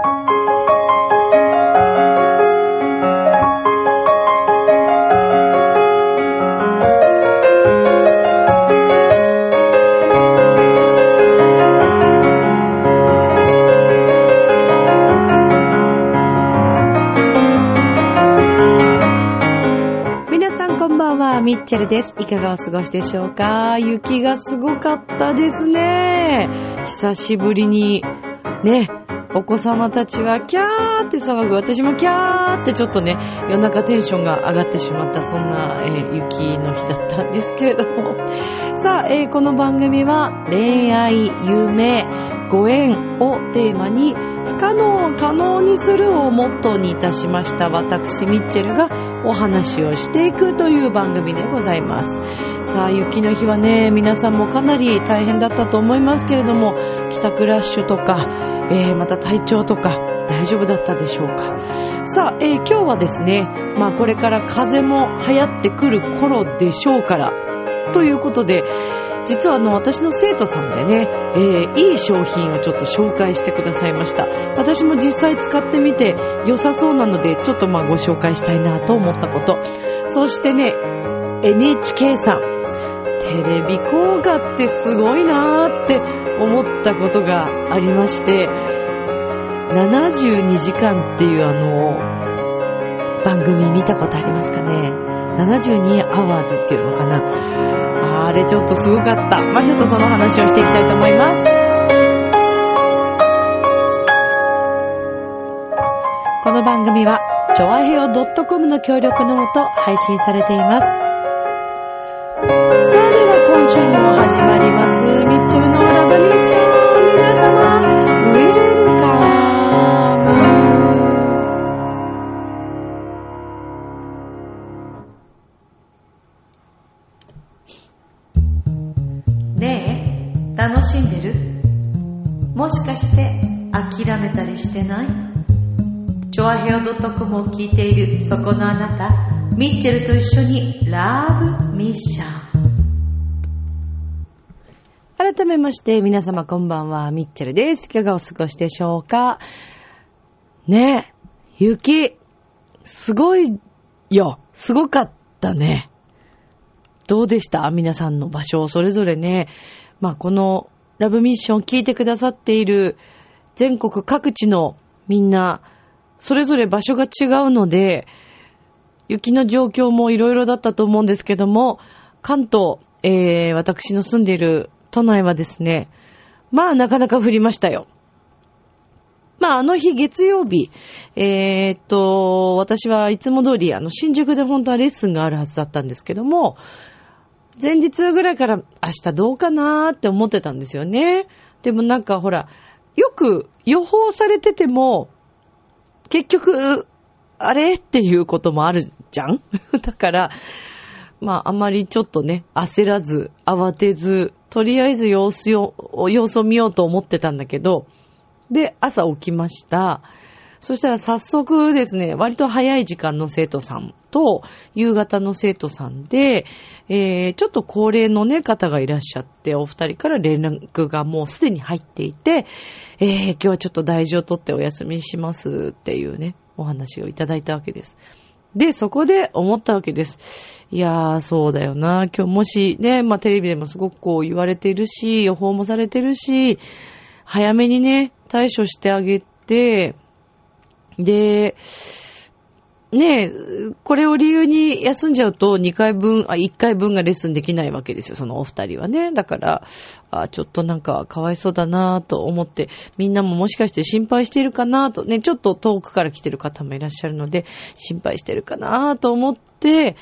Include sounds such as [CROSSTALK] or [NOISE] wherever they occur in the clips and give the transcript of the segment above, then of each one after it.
皆さんこんばんは、ミッチェルです。いかがお過ごしでしょうか？雪がすごかったですね。久しぶりに、ね、お子様たちはキャーって騒ぐ。私もキャーってちょっとね、夜中テンションが上がってしまった、そんな、えー雪の日だったんですけれども。[LAUGHS] さあ、えーこの番組は恋愛、夢、ご縁をテーマに、不可能を可能にするをモットーにいたしました私ミッチェルがお話をしていくという番組でございます。さあ、雪の日はね、皆さんもかなり大変だったと思いますけれども、帰宅ラッシュとか、えーまた体調とか、大丈夫だったでしょうか？さあ、えー今日はですね、まあこれから風も流行ってくる頃でしょうから、ということで、実はあの私の生徒さんでね、えーいい商品をちょっと紹介してくださいました。私も実際使ってみて良さそうなので、ちょっとまあご紹介したいなと思ったこと。そしてね、NHK さん、テレビ効果ってすごいなーって思ったことがありまして、72時間っていうあの、番組見たことありますかね ?72 アワーズっていうのかな？あれちょっとすごかった。まあ、ちょっとその話をしていきたいと思います。この番組は、ちょわへよ .com の協力のもと配信されています。めたりしてない？チョアヘオ .com を聞いているそこのあなた、ミッチェルと一緒にラブミッション。改めまして皆様こんばんは、ミッチェルです。いかがお過ごしでしょうか？ねえ、雪、すごいよ。すごかったね。どうでした？皆さんの場所を、それぞれね。まあ、このラブミッションを聞いてくださっている全国各地のみんな、それぞれ場所が違うので、雪の状況もいろいろだったと思うんですけども、関東、えー、私の住んでいる都内はですね、まあなかなか降りましたよ。まああの日月曜日、えーっと、私はいつも通りあの新宿で本当はレッスンがあるはずだったんですけども、前日ぐらいから明日どうかなーって思ってたんですよね。でもなんかほら、よく予報されてても、結局、あれ？っていうこともあるじゃん？[LAUGHS] だから、まあ、あまりちょっとね、焦らず、慌てず、とりあえず様子を、様子を見ようと思ってたんだけど、で、朝起きました。そしたら早速ですね、割と早い時間の生徒さんと、夕方の生徒さんで、えー、ちょっと高齢のね、方がいらっしゃって、お二人から連絡がもうすでに入っていて、えー、今日はちょっと大事を取ってお休みしますっていうね、お話をいただいたわけです。で、そこで思ったわけです。いやー、そうだよな。今日もしね、まあテレビでもすごくこう言われてるし、予報もされてるし、早めにね、対処してあげて、で、ねえ、これを理由に休んじゃうと2回分、あ、1回分がレッスンできないわけですよ、そのお二人はね。だから、あちょっとなんかかわいそうだなと思って、みんなももしかして心配しているかなと、ね、ちょっと遠くから来てる方もいらっしゃるので、心配してるかなと思って、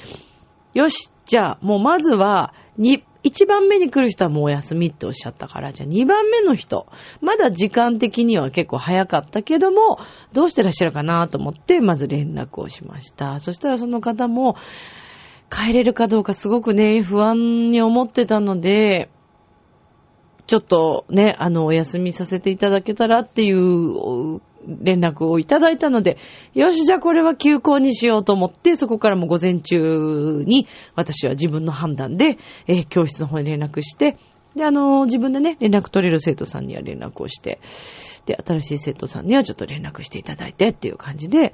よし、じゃあ、もうまずは、に、1番目に来る人はもうお休みっておっしゃったから、じゃあ2番目の人、まだ時間的には結構早かったけども、どうしてらっしゃるかなと思って、まず連絡をしました。そしたらその方も、帰れるかどうかすごくね、不安に思ってたので、ちょっとね、あの、お休みさせていただけたらっていう連絡をいただいたので、よし、じゃあこれは休校にしようと思って、そこからも午前中に私は自分の判断で、えー教室の方に連絡して、で、あの、自分でね、連絡取れる生徒さんには連絡をして、で、新しい生徒さんにはちょっと連絡していただいてっていう感じで、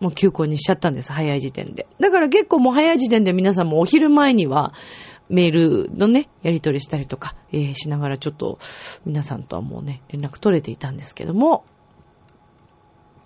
もう休校にしちゃったんです、早い時点で。だから結構もう早い時点で皆さんもお昼前には、メールのね、やり取りしたりとか、えー、しながらちょっと皆さんとはもうね、連絡取れていたんですけども、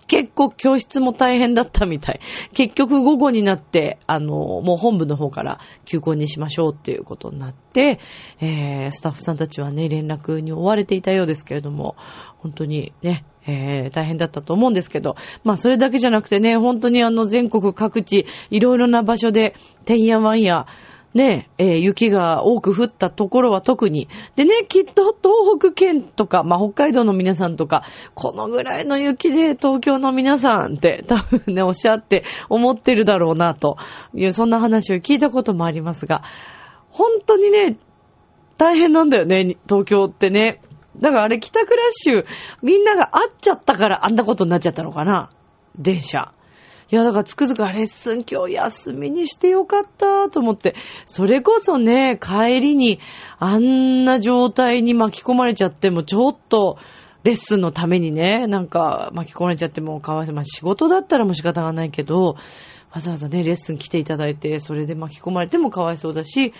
結構教室も大変だったみたい。結局午後になって、あの、もう本部の方から休校にしましょうっていうことになって、えー、スタッフさんたちはね、連絡に追われていたようですけれども、本当にね、えー、大変だったと思うんですけど、まあそれだけじゃなくてね、本当にあの全国各地、いろいろな場所で、てんやわんや、ね、えー、雪が多く降ったところは特に。でね、きっと東北県とか、まあ、北海道の皆さんとか、このぐらいの雪で東京の皆さんって多分ね、おっしゃって思ってるだろうな、という、そんな話を聞いたこともありますが、本当にね、大変なんだよね、東京ってね。だからあれ帰宅ラッシュ、みんなが会っちゃったからあんなことになっちゃったのかな電車。いや、だからつくづくレッスン今日休みにしてよかったと思って、それこそね、帰りにあんな状態に巻き込まれちゃってもちょっと、レッスンのためにね、なんか巻き込まれちゃってもかわいそう。まあ仕事だったらも仕方がないけど、わざわざね、レッスン来ていただいて、それで巻き込まれてもかわいそうだし、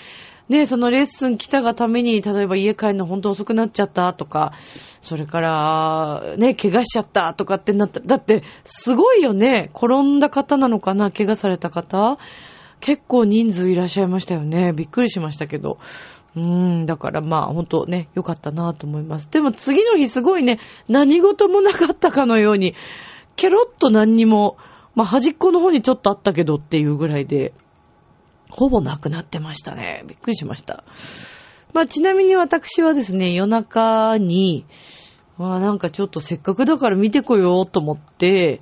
ね、そのレッスン来たがために、例えば家帰るの本当遅くなっちゃったとか、それから、ね、怪我しちゃったとかってなった。だって、すごいよね。転んだ方なのかな怪我された方結構人数いらっしゃいましたよね。びっくりしましたけど。うーん、だからまあ本当ね、良かったなと思います。でも次の日すごいね、何事もなかったかのように、ケロッと何にも、まあ端っこの方にちょっとあったけどっていうぐらいで、ほぼなくなってましたね。びっくりしました。まあ、ちなみに私はですね、夜中に、まあなんかちょっとせっかくだから見てこようと思って、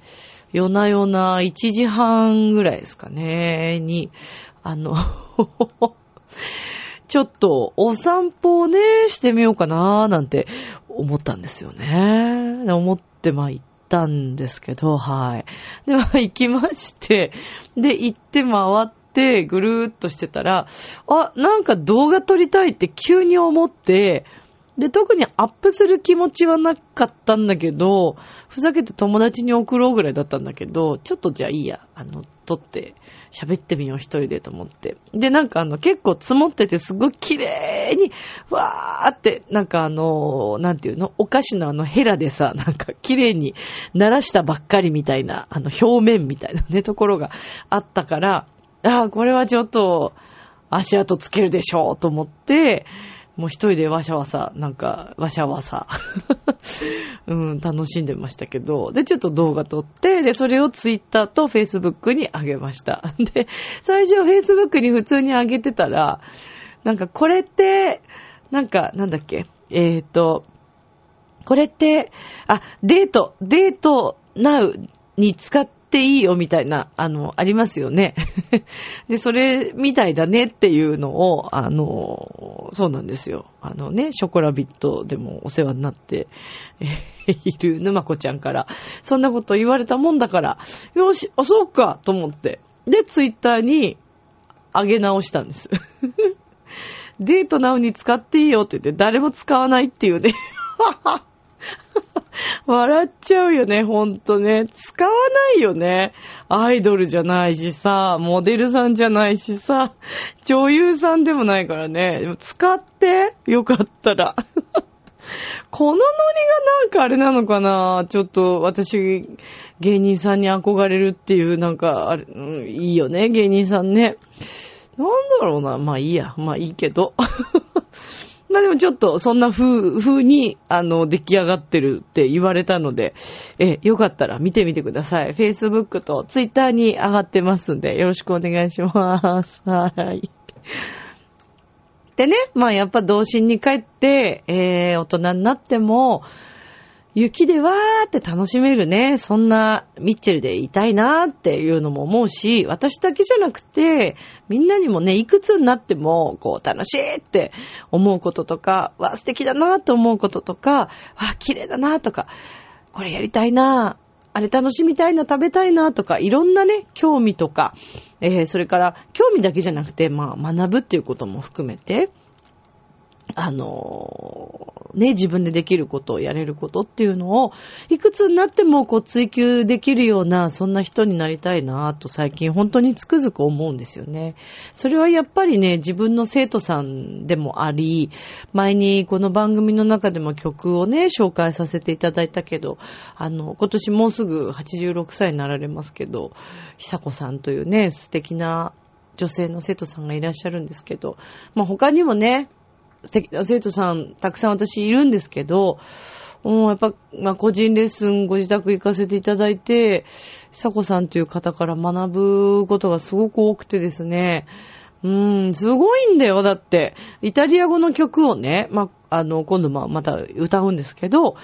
夜な夜な1時半ぐらいですかね、に、あの [LAUGHS] ちょっとお散歩をね、してみようかななんて思ったんですよね。思ってまあ行ったんですけど、はい。で、まあ行きまして、で、行って回って、ぐるーっとしてたら、あ、なんか動画撮りたいって急に思って、で、特にアップする気持ちはなかったんだけど、ふざけて友達に送ろうぐらいだったんだけど、ちょっとじゃあいいや、あの、撮って喋ってみよう一人でと思って。で、なんかあの、結構積もっててすごい綺麗に、わーって、なんかあの、なんていうの、お菓子のあのヘラでさ、なんか綺麗に鳴らしたばっかりみたいな、あの表面みたいなね、ところがあったから、ああ、これはちょっと足跡つけるでしょうと思って、もう一人でわしゃわさ、なんか、わしゃわさ、[LAUGHS] うん、楽しんでましたけど、で、ちょっと動画撮って、で、それをツイッターとフェイスブックに上げました。[LAUGHS] で、最初フェイスブックに普通に上げてたら、なんかこれって、なんか、なんだっけ、えっ、ー、と、これって、あ、デート、デートナウに使ってっていいよみたいな、あの、ありますよね。[LAUGHS] で、それみたいだねっていうのを、あの、そうなんですよ。あのね、ショコラビットでもお世話になって [LAUGHS] いる沼子ちゃんから、そんなこと言われたもんだから、よし、あ、そうかと思って。で、ツイッターに上げ直したんです。[LAUGHS] デートなのに使っていいよって言って誰も使わないっていうね。笑っちゃうよね、ほんとね。使わないよね。アイドルじゃないしさ、モデルさんじゃないしさ、女優さんでもないからね。使って、よかったら。[LAUGHS] このノリがなんかあれなのかなちょっと私、芸人さんに憧れるっていう、なんか、あれ、うん、いいよね、芸人さんね。なんだろうな。まあいいや。まあいいけど。[LAUGHS] まあでもちょっとそんな風、風に、あの、出来上がってるって言われたので、え、よかったら見てみてください。Facebook と Twitter に上がってますんで、よろしくお願いします。[LAUGHS] はい。でね、まあやっぱ童心に帰って、えー、大人になっても、雪でわーって楽しめるね、そんなミッチェルでいたいなーっていうのも思うし、私だけじゃなくて、みんなにもね、いくつになっても、こう、楽しいって思うこととか、わ、素敵だなーと思うこととか、わ、綺麗だなーとか、これやりたいなーあれ楽しみたいな、食べたいなーとか、いろんなね、興味とか、えー、それから、興味だけじゃなくて、まあ、学ぶっていうことも含めて、あのね、自分でできることをやれることっていうのを、いくつになってもこう追求できるような、そんな人になりたいなと最近本当につくづく思うんですよね。それはやっぱりね、自分の生徒さんでもあり、前にこの番組の中でも曲をね、紹介させていただいたけど、あの、今年もうすぐ86歳になられますけど、久子さんというね、素敵な女性の生徒さんがいらっしゃるんですけど、まあ他にもね、素敵な生徒さん、たくさん私いるんですけど、もうやっぱ、まあ、個人レッスンご自宅行かせていただいて、さこさんという方から学ぶことがすごく多くてですね、うーん、すごいんだよ。だって、イタリア語の曲をね、まあ、あの、今度ま、また歌うんですけど、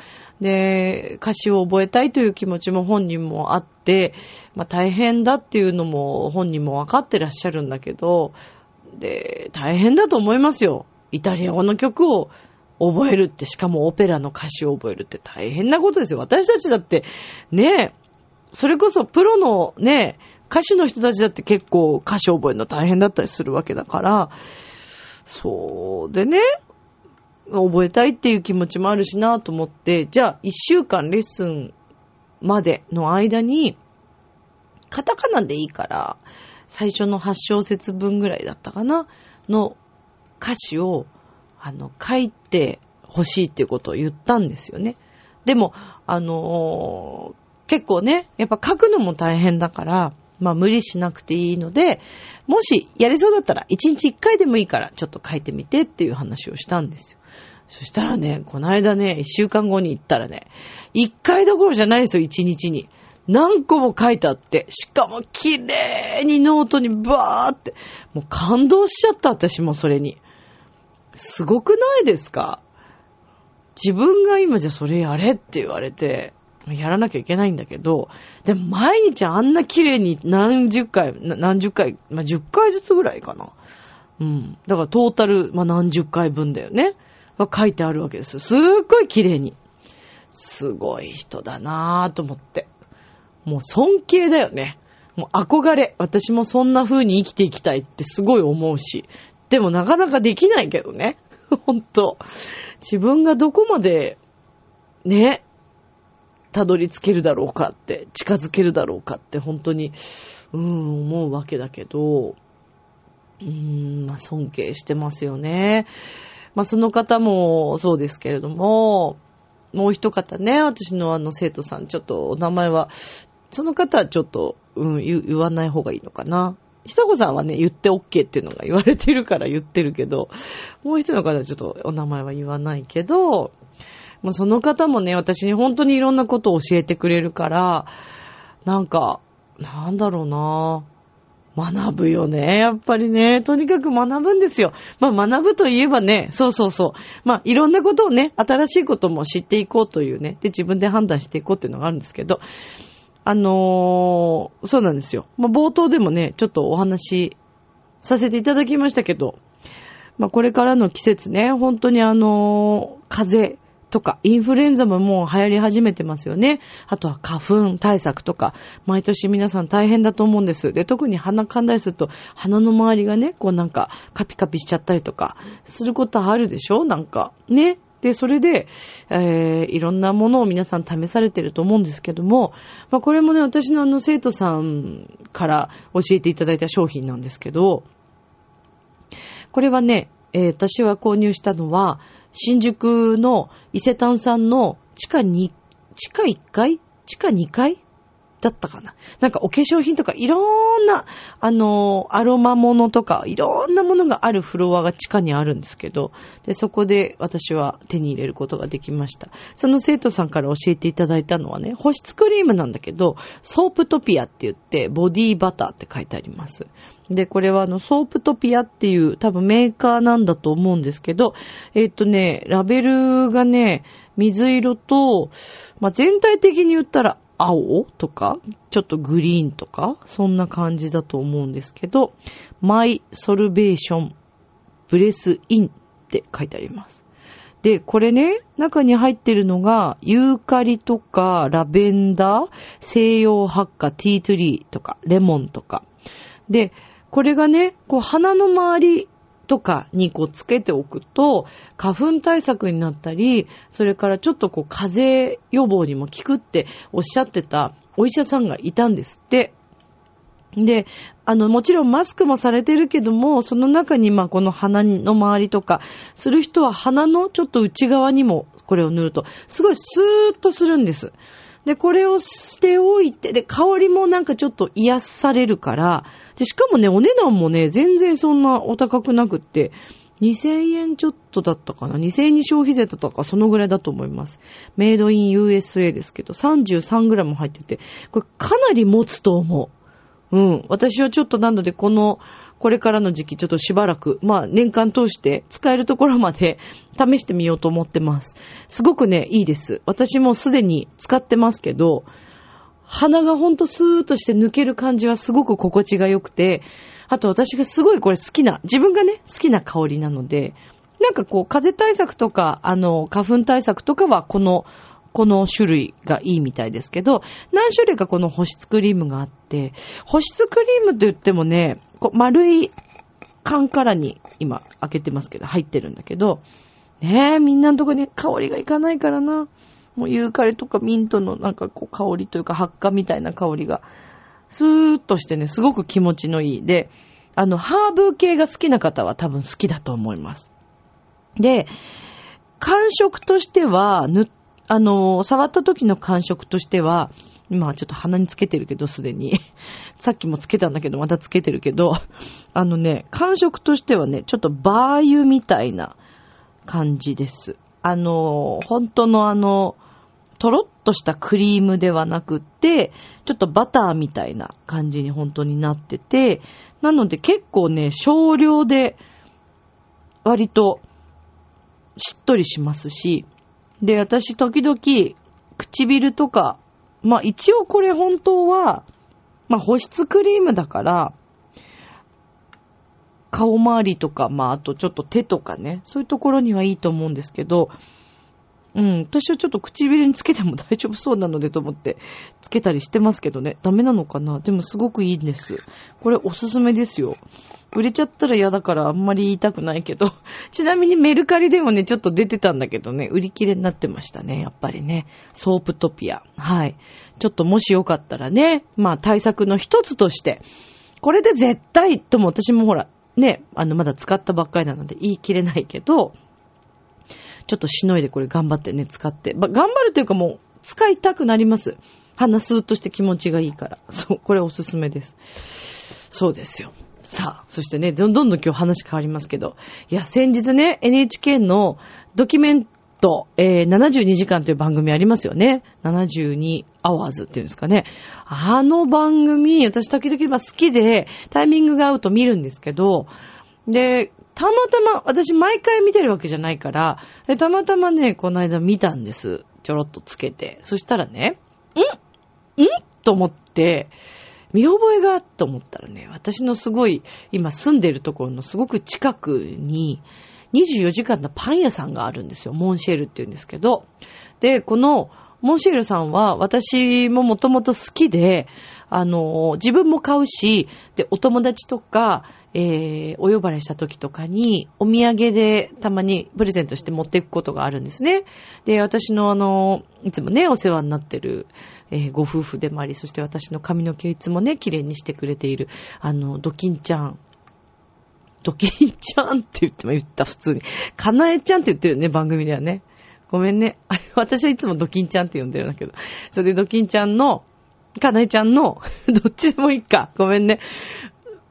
で、歌詞を覚えたいという気持ちも本人もあって、まあ、大変だっていうのも本人も分かってらっしゃるんだけど、で、大変だと思いますよ。イタリア語の曲を覚えるって、しかもオペラの歌詞を覚えるって大変なことですよ。私たちだって、ねえそれこそプロのね、歌手の人たちだって結構歌詞を覚えるの大変だったりするわけだから、そうでね、覚えたいっていう気持ちもあるしなと思って、じゃあ一週間レッスンまでの間に、カタカナでいいから、最初の8小節分ぐらいだったかなの歌詞を、あの、書いて欲しいっていうことを言ったんですよね。でも、あのー、結構ね、やっぱ書くのも大変だから、まあ無理しなくていいので、もしやれそうだったら1日1回でもいいからちょっと書いてみてっていう話をしたんですよ。そしたらね、この間ね、1週間後に行ったらね、1回どころじゃないですよ、1日に。何個も書いてあって、しかも綺麗にノートにバーって、もう感動しちゃった、私もそれに。すごくないですか？自分が今じゃそれやれって言われて、やらなきゃいけないんだけど、でも毎日あんな綺麗に何十回、何十回、まあ、10回ずつぐらいかな。うん。だからトータル、まあ、何十回分だよね。が書いてあるわけです。すっごい綺麗に。すごい人だなぁと思って。もう尊敬だよね。もう憧れ。私もそんな風に生きていきたいってすごい思うし。でもなかなかできないけどね。ほんと。自分がどこまで、ね、たどり着けるだろうかって、近づけるだろうかって本当に、うん、思うわけだけど、うーん、まあ、尊敬してますよね。まあ、その方もそうですけれども、もう一方ね、私のあの生徒さん、ちょっとお名前は、その方はちょっと、うん、言わない方がいいのかな。久子さんはね、言って OK っていうのが言われてるから言ってるけど、もう一人の方はちょっとお名前は言わないけど、もうその方もね、私に本当にいろんなことを教えてくれるから、なんか、なんだろうな学ぶよね。やっぱりね。とにかく学ぶんですよ。まあ学ぶといえばね、そうそうそう。まあいろんなことをね、新しいことも知っていこうというね。で、自分で判断していこうっていうのがあるんですけど、あのー、そうなんですよ。まあ、冒頭でもね、ちょっとお話しさせていただきましたけど、まあ、これからの季節ね、本当にあのー、風邪とか、インフルエンザももう流行り始めてますよね。あとは花粉対策とか、毎年皆さん大変だと思うんです。で、特に鼻かんだりすると、鼻の周りがね、こうなんか、カピカピしちゃったりとか、することあるでしょ？なんか、ね？で、それで、えー、いろんなものを皆さん試されてると思うんですけども、まあ、これもね、私のあの生徒さんから教えていただいた商品なんですけど、これはね、えー、私は購入したのは、新宿の伊勢丹さんの地下2、地下1階？地下2階？だったかな。なんかお化粧品とかいろんな、あの、アロマものとかいろんなものがあるフロアが地下にあるんですけど、で、そこで私は手に入れることができました。その生徒さんから教えていただいたのはね、保湿クリームなんだけど、ソープトピアって言って、ボディーバターって書いてあります。で、これはあの、 Soaptopia っていう多分メーカーなんだと思うんですけど、えっ、とね、ラベルがね、水色と、まあ、全体的に言ったら青とか、ちょっとグリーンとか、そんな感じだと思うんですけど、 My Salvation Breathe In って書いてあります。で、これね、中に入ってるのが、ユーカリとか、ラベンダー、西洋ハッカ、ティートリーとか、レモンとか。で、これがね、こう鼻の周りとかにこうつけておくと、花粉対策になったり、それからちょっとこう風邪予防にも効くっておっしゃってたお医者さんがいたんですって。で、あの、もちろんマスクもされてるけども、その中にまあこの鼻の周りとか、する人は鼻のちょっと内側にもこれを塗ると、すごいスーッとするんです。で、これをしておいて、で、香りもなんかちょっと癒されるから、で、しかもね、お値段もね、全然そんなお高くなくって、2000円ちょっとだったかな ?2000 円に消費税だったか、そのぐらいだと思います。メイドイン USA ですけど、33g 入ってて、これかなり持つと思う。うん。私はちょっとなので、この、これからの時期ちょっとしばらく、まあ年間通して使えるところまで [LAUGHS] 試してみようと思ってます。すごくね、いいです。私もすでに使ってますけど、鼻がほんとスーッとして抜ける感じはすごく心地が良くて、あと私がすごいこれ好きな、自分がね、好きな香りなので、なんかこう、風対策とか、あの、花粉対策とかはこの、この種類がいいみたいですけど、何種類かこの保湿クリームがあって、保湿クリームと言ってもね、こう丸い缶からに今開けてますけど、入ってるんだけど、ねえ、みんなのとこに香りがいかないからな。もうユーカリとかミントのなんかこう香りというか発火みたいな香りが、スーッとしてね、すごく気持ちのいい。で、あの、ハーブ系が好きな方は多分好きだと思います。で、感触としては、ぬ、あの、触った時の感触としては、今ちょっと鼻につけてるけど、すでに。[LAUGHS] さっきもつけたんだけど、またつけてるけど、[LAUGHS] あのね、感触としてはね、ちょっとバー油みたいな感じです。あの、本当のあの、とろっとしたクリームではなくって、ちょっとバターみたいな感じに本当になってて、なので結構ね、少量で割としっとりしますし、で、私時々唇とか、まあ一応これ本当は、まあ保湿クリームだから、顔周りとか、まああとちょっと手とかね、そういうところにはいいと思うんですけど、うん。私はちょっと唇につけても大丈夫そうなのでと思って、つけたりしてますけどね。ダメなのかな？でもすごくいいんです。これおすすめですよ。売れちゃったら嫌だからあんまり言いたくないけど。[LAUGHS] ちなみにメルカリでもね、ちょっと出てたんだけどね、売り切れになってましたね。やっぱりね。ソープトピア。はい。ちょっともしよかったらね、まあ対策の一つとして、これで絶対とも私もほら、ね、あの、まだ使ったばっかりなので言い切れないけど、ちょっとしのいでこれ頑張ってね、使って。ま頑張るというかもう、使いたくなります。鼻スーッとして気持ちがいいから。そう、これおすすめです。そうですよ。さあ、そしてね、どんどん今日話変わりますけど。いや、先日ね、NHK のドキュメント、えー、72時間という番組ありますよね。72アワーズっていうんですかね。あの番組、私時々好きで、タイミングが合うと見るんですけど、で、たまたま、私毎回見てるわけじゃないから、たまたまね、この間見たんです。ちょろっとつけて。そしたらね、んんと思って、見覚えがと思ったらね、私のすごい、今住んでるところのすごく近くに、24時間のパン屋さんがあるんですよ。モンシェルって言うんですけど。で、この、モンシールさんは私ももともと好きで、あの、自分も買うし、で、お友達とか、えー、お呼ばれした時とかに、お土産でたまにプレゼントして持っていくことがあるんですね。で、私のあの、いつもね、お世話になってる、えー、ご夫婦でもあり、そして私の髪の毛いつもね、綺麗にしてくれている、あの、ドキンちゃん。ドキンちゃんって言っても言った、普通に。かなえちゃんって言ってるね、番組ではね。ごめんね。[LAUGHS] 私はいつもドキンちゃんって呼んでるんだけど。それでドキンちゃんの、かなえちゃんの、[LAUGHS] どっちでもいいか。ごめんね。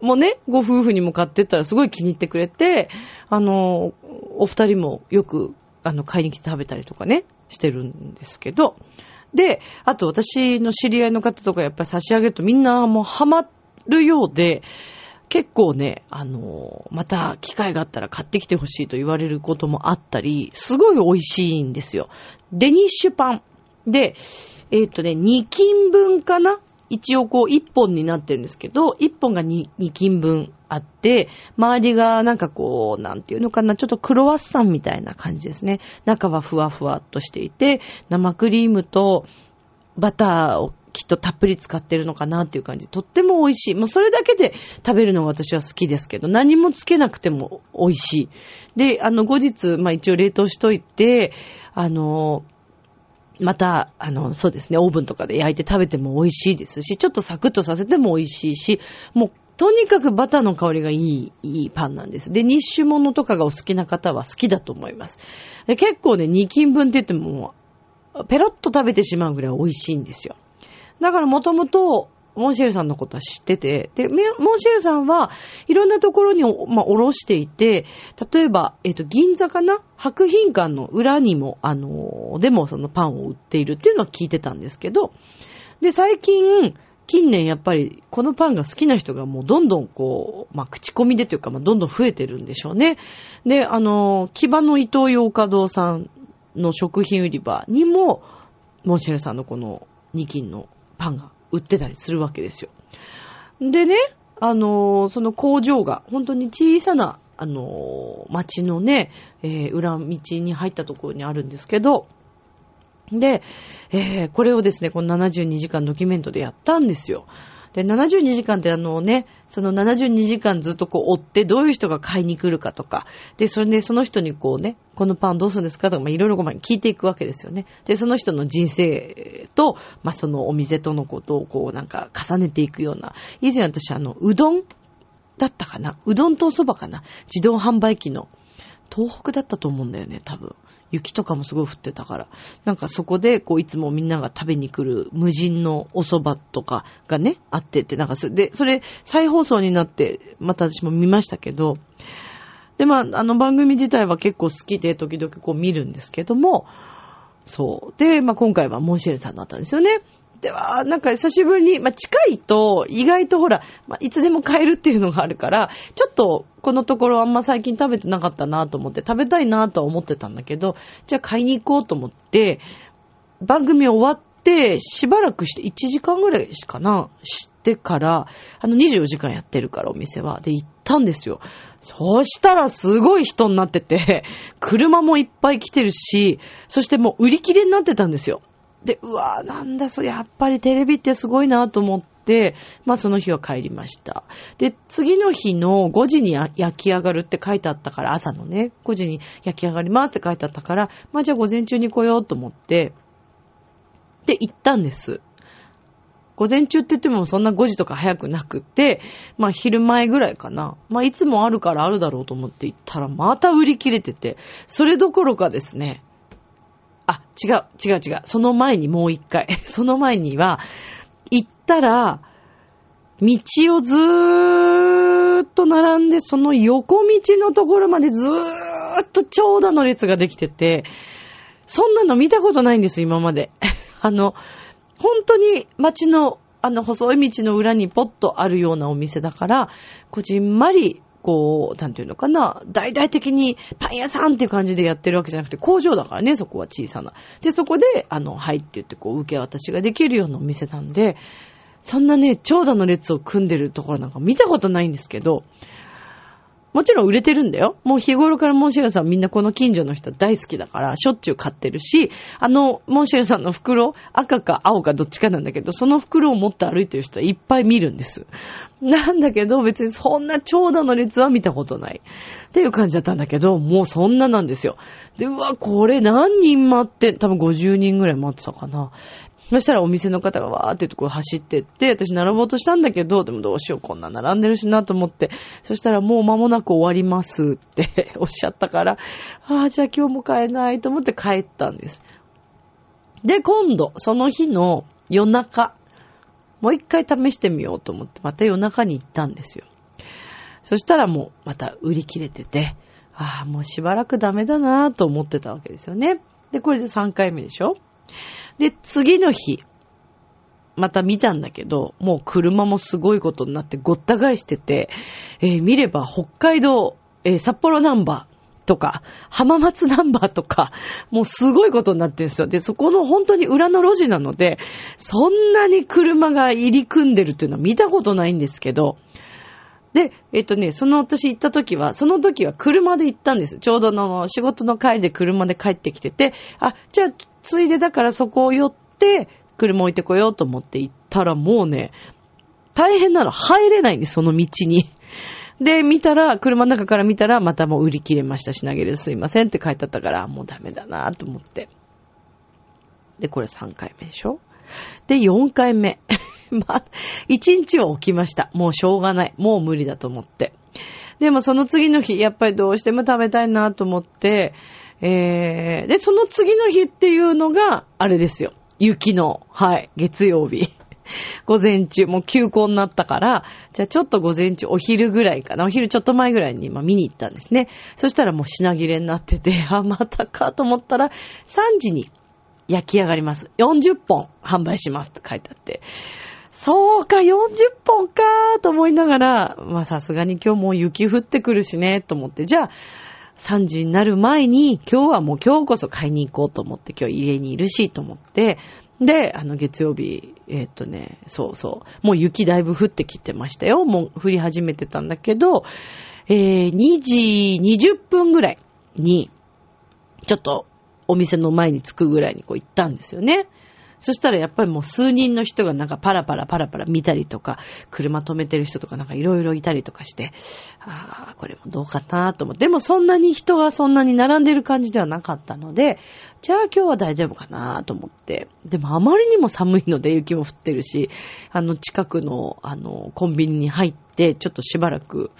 もうね、ご夫婦にも買ってったらすごい気に入ってくれて、あの、お二人もよく、あの、買いに来て食べたりとかね、してるんですけど、で、あと私の知り合いの方とかやっぱり差し上げるとみんなもうハマるようで、結構ね、あの、また機会があったら買ってきてほしいと言われることもあったり、すごい美味しいんですよ。デニッシュパン。で、えっ、ー、とね、2斤分かな？一応こう一本になってるんですけど、一本が 2, 2斤分あって、周りがなんかこう、なんていうのかな、ちょっとクロワッサンみたいな感じですね。中はふわふわっとしていて、生クリームとバターをきっとたっぷり使ってるのかなっていう感じ。とっても美味しい。もうそれだけで食べるのが私は好きですけど、何もつけなくても美味しい。で、あの、後日、まあ一応冷凍しといて、あの、また、あの、そうですね、オーブンとかで焼いて食べても美味しいですし、ちょっとサクッとさせても美味しいし、もう、とにかくバターの香りがいい、いいパンなんです。で、日種物とかがお好きな方は好きだと思います。で結構ね、2斤分って言っても、ペロッと食べてしまうぐらい美味しいんですよ。だからもともと、モンシェルさんのことは知ってて、で、モンシェルさんはいろんなところに、まあ、おろしていて、例えば、えっ、ー、と、銀座かな？白品館の裏にも、あのー、でもそのパンを売っているっていうのは聞いてたんですけど、で、最近、近年やっぱりこのパンが好きな人がもうどんどんこう、まあ、口コミでというか、まあ、どんどん増えてるんでしょうね。で、あの、木場の伊東洋華堂さんの食品売り場にも、モンシェルさんのこの2斤のパンが売ってたりするわけですよ。でね、あのー、その工場が本当に小さな、あのー、町のね、えー、裏道に入ったところにあるんですけど、で、えー、これをですね、この72時間ドキュメントでやったんですよ。で、72時間ってあのね、その72時間ずっとこう追ってどういう人が買いに来るかとか、で、それでその人にこうね、このパンどうするんですかとか、まあいろいろ聞いていくわけですよね。で、その人の人生と、まあそのお店とのことをこうなんか重ねていくような、以前私あの、うどんだったかな？うどんとお蕎麦かな？自動販売機の、東北だったと思うんだよね、多分。雪とかもすごい降ってたから。なんかそこで、こう、いつもみんなが食べに来る無人のお蕎麦とかがね、あってって、なんかそれで、それ、再放送になって、また私も見ましたけど、で、まあ、あの番組自体は結構好きで、時々こう見るんですけども、そう。で、まあ、今回はモンシェルさんだったんですよね。では、なんか久しぶりに、まあ、近いと意外とほら、まあ、いつでも買えるっていうのがあるから、ちょっとこのところあんま最近食べてなかったなと思って、食べたいなとは思ってたんだけど、じゃあ買いに行こうと思って、番組終わって、しばらくして、1時間ぐらいかな、してから、あの24時間やってるからお店は。で、行ったんですよ。そうしたらすごい人になってて、車もいっぱい来てるし、そしてもう売り切れになってたんですよ。で、うわぁ、なんだそれ、やっぱりテレビってすごいなと思って、まあその日は帰りました。で、次の日の5時に焼き上がるって書いてあったから、朝のね、5時に焼き上がりますって書いてあったから、まあじゃあ午前中に来ようと思って、で、行ったんです。午前中って言ってもそんな5時とか早くなくて、まあ昼前ぐらいかな。まあいつもあるからあるだろうと思って行ったらまた売り切れてて、それどころかですね、あ、違う、違う違う。その前にもう一回。[LAUGHS] その前には、行ったら、道をずーっと並んで、その横道のところまでずーっと長蛇の列ができてて、そんなの見たことないんです、今まで。[LAUGHS] あの、本当に街の、あの、細い道の裏にポッとあるようなお店だから、こじんまりこう、なんていうのかな、大々的にパン屋さんっていう感じでやってるわけじゃなくて、工場だからね、そこは小さな。で、そこで、あの、はいって言って、こう、受け渡しができるようなお店なんで、そんなね、長蛇の列を組んでるところなんか見たことないんですけど、もちろん売れてるんだよ。もう日頃からモンシェルさんみんなこの近所の人大好きだから、しょっちゅう買ってるし、あの、モンシェルさんの袋、赤か青かどっちかなんだけど、その袋を持って歩いてる人はいっぱい見るんです。なんだけど、別にそんな長蛇の列は見たことない。っていう感じだったんだけど、もうそんななんですよ。で、うわ、これ何人待って、多分50人ぐらい待ってたかな。そしたらお店の方がわーってとこ走ってって、私並ぼうとしたんだけど、でもどうしよう、こんな並んでるしなと思って、そしたらもう間もなく終わりますって [LAUGHS] おっしゃったから、ああ、じゃあ今日も買えないと思って帰ったんです。で、今度、その日の夜中、もう一回試してみようと思って、また夜中に行ったんですよ。そしたらもうまた売り切れてて、ああ、もうしばらくダメだなぁと思ってたわけですよね。で、これで3回目でしょで、次の日、また見たんだけど、もう車もすごいことになってごった返してて、えー、見れば北海道、えー、札幌ナンバーとか、浜松ナンバーとか、もうすごいことになってるんですよ。で、そこの本当に裏の路地なので、そんなに車が入り組んでるっていうのは見たことないんですけど、で、えっとね、その私行った時は、その時は車で行ったんです。ちょうどの仕事の帰りで車で帰ってきてて、あ、じゃあ、ついでだからそこを寄って、車置いてこようと思って行ったらもうね、大変なの。入れないんです、その道に。[LAUGHS] で、見たら、車の中から見たら、またもう売り切れました。品切れですいませんって書いてあったから、もうダメだなと思って。で、これ3回目でしょ？で、4回目。[LAUGHS] ま、1日は起きました。もうしょうがない。もう無理だと思って。でもその次の日、やっぱりどうしても食べたいなと思って、えー、で、その次の日っていうのが、あれですよ。雪の、はい、月曜日。[LAUGHS] 午前中、もう休校になったから、じゃあちょっと午前中、お昼ぐらいかな、お昼ちょっと前ぐらいに今見に行ったんですね。そしたらもう品切れになってて、[LAUGHS] あ、またかと思ったら、3時に焼き上がります。40本販売しますって書いてあって。そうか、40本かと思いながら、まあさすがに今日もう雪降ってくるしね、と思って、じゃあ、3時になる前に、今日はもう今日こそ買いに行こうと思って、今日家にいるし、と思って、で、あの、月曜日、えー、っとね、そうそう。もう雪だいぶ降ってきてましたよ。もう降り始めてたんだけど、えー、2時20分ぐらいに、ちょっとお店の前に着くぐらいにこう行ったんですよね。そしたらやっぱりもう数人の人がなんかパラパラパラパラ見たりとか、車止めてる人とかなんかいろいろいたりとかして、ああ、これもどうかなと思って、でもそんなに人がそんなに並んでる感じではなかったので、じゃあ今日は大丈夫かなと思って、でもあまりにも寒いので雪も降ってるし、あの近くのあのコンビニに入って、ちょっとしばらく、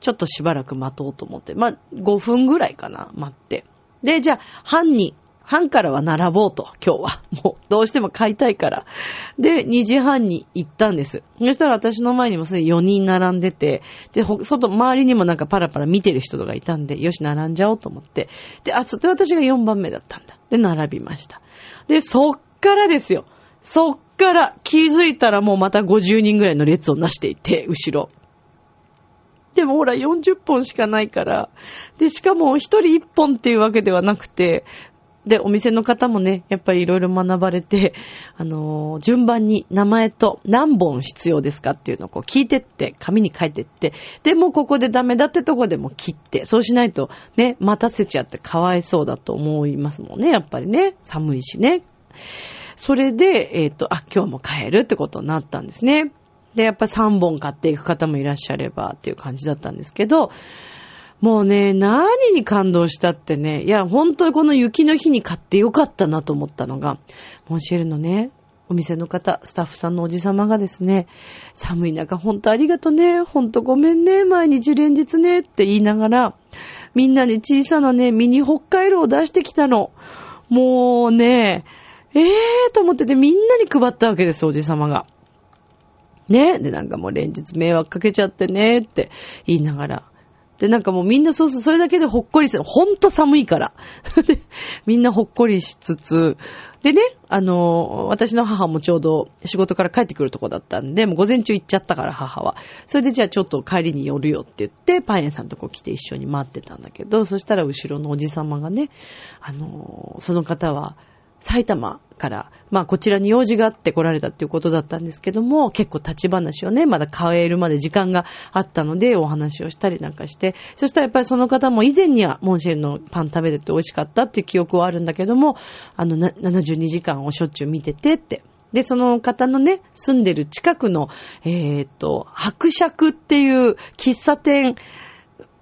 ちょっとしばらく待とうと思って、まあ5分ぐらいかな、待って。で、じゃあ、半に半からは並ぼうと、今日は。[LAUGHS] もう、どうしても買いたいから。で、2時半に行ったんです。そしたら私の前にもすでに4人並んでて、で、外、周りにもなんかパラパラ見てる人とかいたんで、よし、並んじゃおうと思って。で、あ、そって私が4番目だったんだ。で、並びました。で、そっからですよ。そっから気づいたらもうまた50人ぐらいの列をなしていて、後ろ。でもほら40本しかないから。で、しかも1人1本っていうわけではなくて、で、お店の方もね、やっぱりいろいろ学ばれて、[LAUGHS] あのー、順番に名前と何本必要ですかっていうのをこう聞いてって、紙に書いてって、で、もここでダメだってとこでも切って、そうしないとね、待たせちゃってかわいそうだと思いますもんね、やっぱりね。寒いしね。それで、えっ、ー、と、あ、今日も帰るってことになったんですね。で、やっぱり3本買っていく方もいらっしゃればっていう感じだったんですけど、もうね、何に感動したってね、いや、本当にこの雪の日に買ってよかったなと思ったのが、モンシェルのね、お店の方、スタッフさんのおじさまがですね、寒い中ほんとありがとね、ほんとごめんね、毎日連日ねって言いながら、みんなに小さなね、ミニ北海道を出してきたの。もうね、ええーと思っててみんなに配ったわけです、おじさまが。ね。で、なんかもう連日迷惑かけちゃってねって言いながら、で、なんかもうみんなそうそう、それだけでほっこりする。ほんと寒いから。[LAUGHS] で、みんなほっこりしつつ、でね、あの、私の母もちょうど仕事から帰ってくるとこだったんで、もう午前中行っちゃったから母は。それでじゃあちょっと帰りに寄るよって言って、パン屋さんとこ来て一緒に待ってたんだけど、そしたら後ろのおじさまがね、あの、その方は、埼玉から、まあこちらに用事があって来られたっていうことだったんですけども、結構立ち話をね、まだ買えるまで時間があったのでお話をしたりなんかして、そしたらやっぱりその方も以前にはモンシェルのパン食べてて美味しかったっていう記憶はあるんだけども、あの72時間をしょっちゅう見ててって。で、その方のね、住んでる近くの、えー、っと、伯爵っていう喫茶店、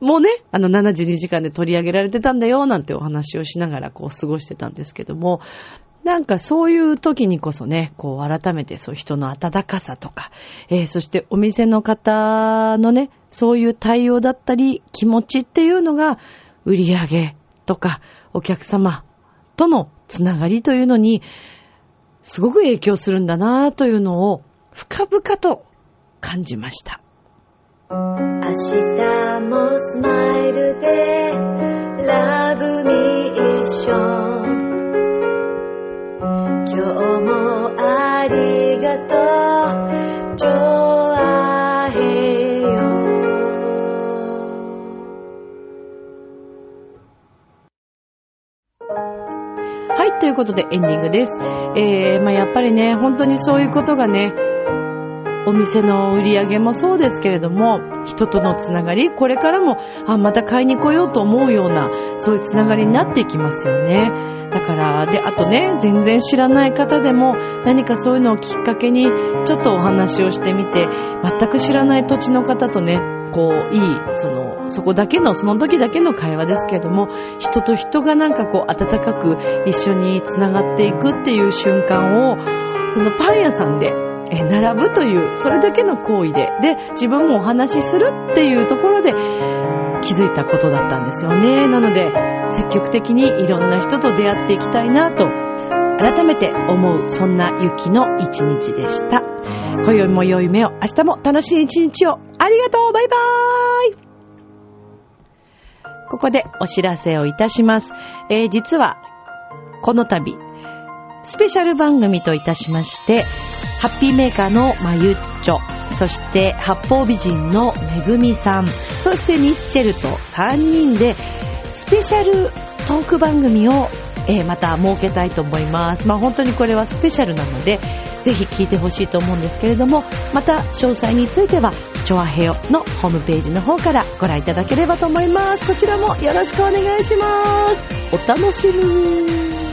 もうね、あの72時間で取り上げられてたんだよ、なんてお話をしながらこう過ごしてたんですけども、なんかそういう時にこそね、こう改めてそう人の温かさとか、えー、そしてお店の方のね、そういう対応だったり気持ちっていうのが売り上げとかお客様とのつながりというのにすごく影響するんだなというのを深々と感じました。明日もスマイルでラブミッション。今日もありがとう。ジョアヘヨはい、ということでエンディングです。えー、まあやっぱりね、本当にそういうことがね、お店の売り上げもそうですけれども、人とのつながり、これからも、あ、また買いに来ようと思うような、そういうつながりになっていきますよね。だから、で、あとね、全然知らない方でも何かそういうのをきっかけにちょっとお話をしてみて、全く知らない土地の方とね、こう、いい、その、そこだけの、その時だけの会話ですけれども、人と人がなんかこう、温かく一緒に繋がっていくっていう瞬間を、そのパン屋さんで、え並ぶという、それだけの行為で、で、自分もお話しするっていうところで気づいたことだったんですよね。なので、積極的にいろんな人と出会っていきたいなと、改めて思う、そんな雪の一日でした。今宵も良い目を、明日も楽しい一日を。ありがとうバイバーイここでお知らせをいたします。えー実は、この度、スペシャル番組といたしまして、ハッピーメーカーのまゆっちょ、そして八方美人のめぐみさん、そしてミッチェルと3人で、スペシャルトーク番組を、えーまた設けたいと思います。まあ本当にこれはスペシャルなので、ぜひ聞いてほしいと思うんですけれども、また詳細については、チョアヘヨのホームページの方からご覧いただければと思います。こちらもよろしくお願いします。お楽しみに。